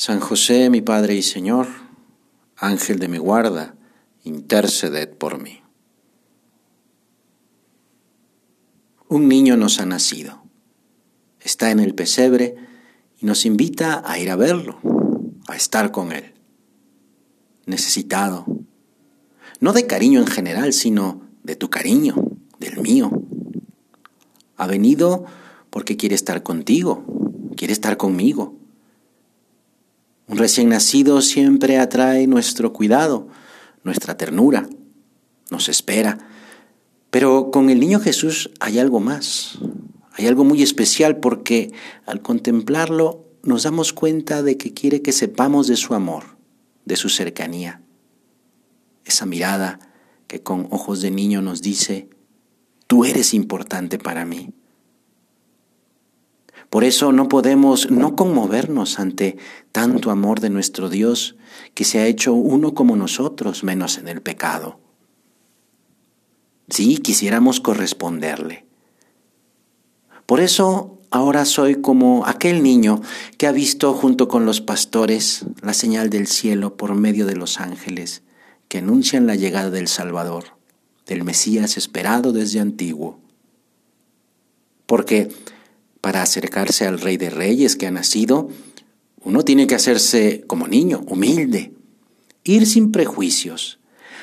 San José, mi Padre y Señor, Ángel de mi guarda, interceded por mí. Un niño nos ha nacido, está en el pesebre y nos invita a ir a verlo, a estar con él. Necesitado, no de cariño en general, sino de tu cariño, del mío. Ha venido porque quiere estar contigo, quiere estar conmigo un recién nacido siempre atrae nuestro cuidado, nuestra ternura, nos espera. Pero con el niño Jesús hay algo más, hay algo muy especial porque al contemplarlo nos damos cuenta de que quiere que sepamos de su amor, de su cercanía. Esa mirada que con ojos de niño nos dice, tú eres importante para mí. Por eso no podemos no conmovernos ante tanto amor de nuestro Dios que se ha hecho uno como nosotros, menos en el pecado. Sí, quisiéramos corresponderle. Por eso ahora soy como aquel niño que ha visto junto con los pastores la señal del cielo por medio de los ángeles que anuncian la llegada del Salvador, del Mesías esperado desde antiguo. Porque para acercarse al Rey de Reyes que ha nacido, uno tiene que hacerse como niño, humilde, ir sin prejuicios,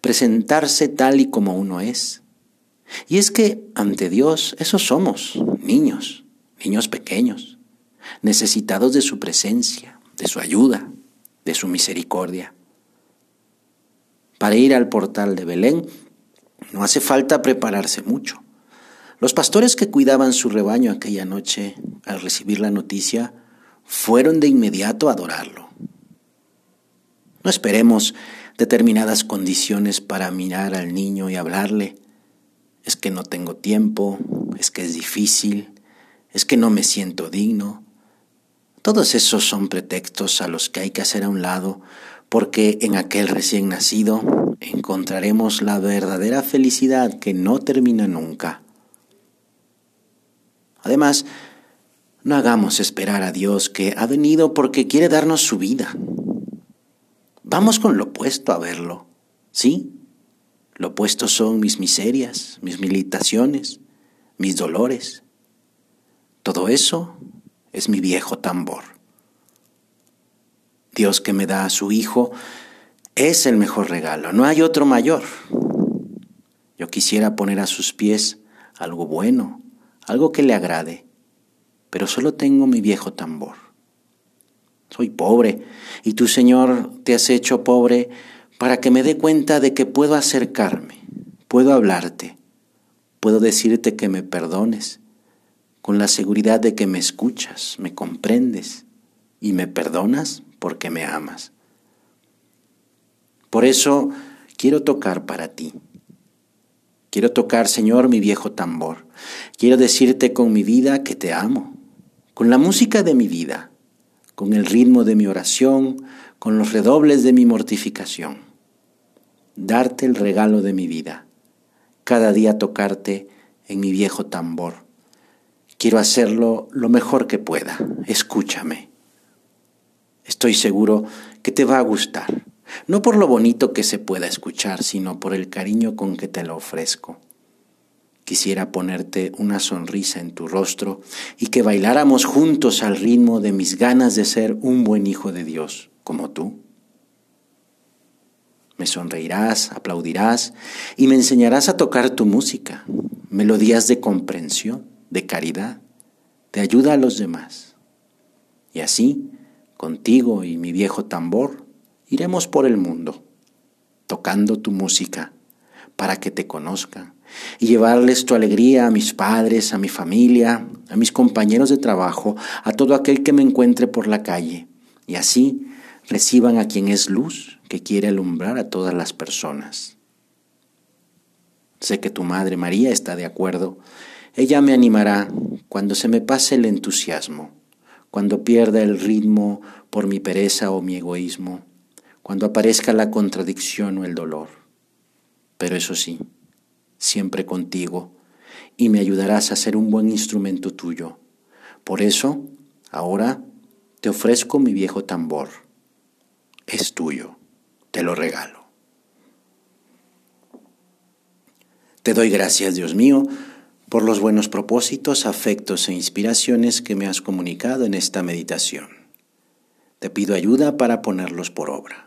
presentarse tal y como uno es. Y es que ante Dios esos somos, niños, niños pequeños, necesitados de su presencia, de su ayuda, de su misericordia. Para ir al portal de Belén no hace falta prepararse mucho. Los pastores que cuidaban su rebaño aquella noche, al recibir la noticia, fueron de inmediato a adorarlo. No esperemos determinadas condiciones para mirar al niño y hablarle. Es que no tengo tiempo, es que es difícil, es que no me siento digno. Todos esos son pretextos a los que hay que hacer a un lado, porque en aquel recién nacido encontraremos la verdadera felicidad que no termina nunca. Además, no hagamos esperar a Dios que ha venido porque quiere darnos su vida. Vamos con lo opuesto a verlo, ¿sí? Lo opuesto son mis miserias, mis militaciones, mis dolores. Todo eso es mi viejo tambor. Dios que me da a su Hijo es el mejor regalo, no hay otro mayor. Yo quisiera poner a sus pies algo bueno, algo que le agrade, pero solo tengo mi viejo tambor. Soy pobre y tú, Señor, te has hecho pobre para que me dé cuenta de que puedo acercarme, puedo hablarte, puedo decirte que me perdones, con la seguridad de que me escuchas, me comprendes y me perdonas porque me amas. Por eso quiero tocar para ti Quiero tocar, Señor, mi viejo tambor. Quiero decirte con mi vida que te amo, con la música de mi vida, con el ritmo de mi oración, con los redobles de mi mortificación. Darte el regalo de mi vida, cada día tocarte en mi viejo tambor. Quiero hacerlo lo mejor que pueda. Escúchame. Estoy seguro que te va a gustar no por lo bonito que se pueda escuchar, sino por el cariño con que te lo ofrezco. Quisiera ponerte una sonrisa en tu rostro y que bailáramos juntos al ritmo de mis ganas de ser un buen hijo de Dios, como tú. Me sonreirás, aplaudirás y me enseñarás a tocar tu música, melodías de comprensión, de caridad, de ayuda a los demás. Y así, contigo y mi viejo tambor, Iremos por el mundo, tocando tu música, para que te conozcan y llevarles tu alegría a mis padres, a mi familia, a mis compañeros de trabajo, a todo aquel que me encuentre por la calle, y así reciban a quien es luz que quiere alumbrar a todas las personas. Sé que tu Madre María está de acuerdo. Ella me animará cuando se me pase el entusiasmo, cuando pierda el ritmo por mi pereza o mi egoísmo, cuando aparezca la contradicción o el dolor. Pero eso sí, siempre contigo, y me ayudarás a ser un buen instrumento tuyo. Por eso, ahora te ofrezco mi viejo tambor. Es tuyo, te lo regalo. Te doy gracias, Dios mío, por los buenos propósitos, afectos e inspiraciones que me has comunicado en esta meditación. Te pido ayuda para ponerlos por obra.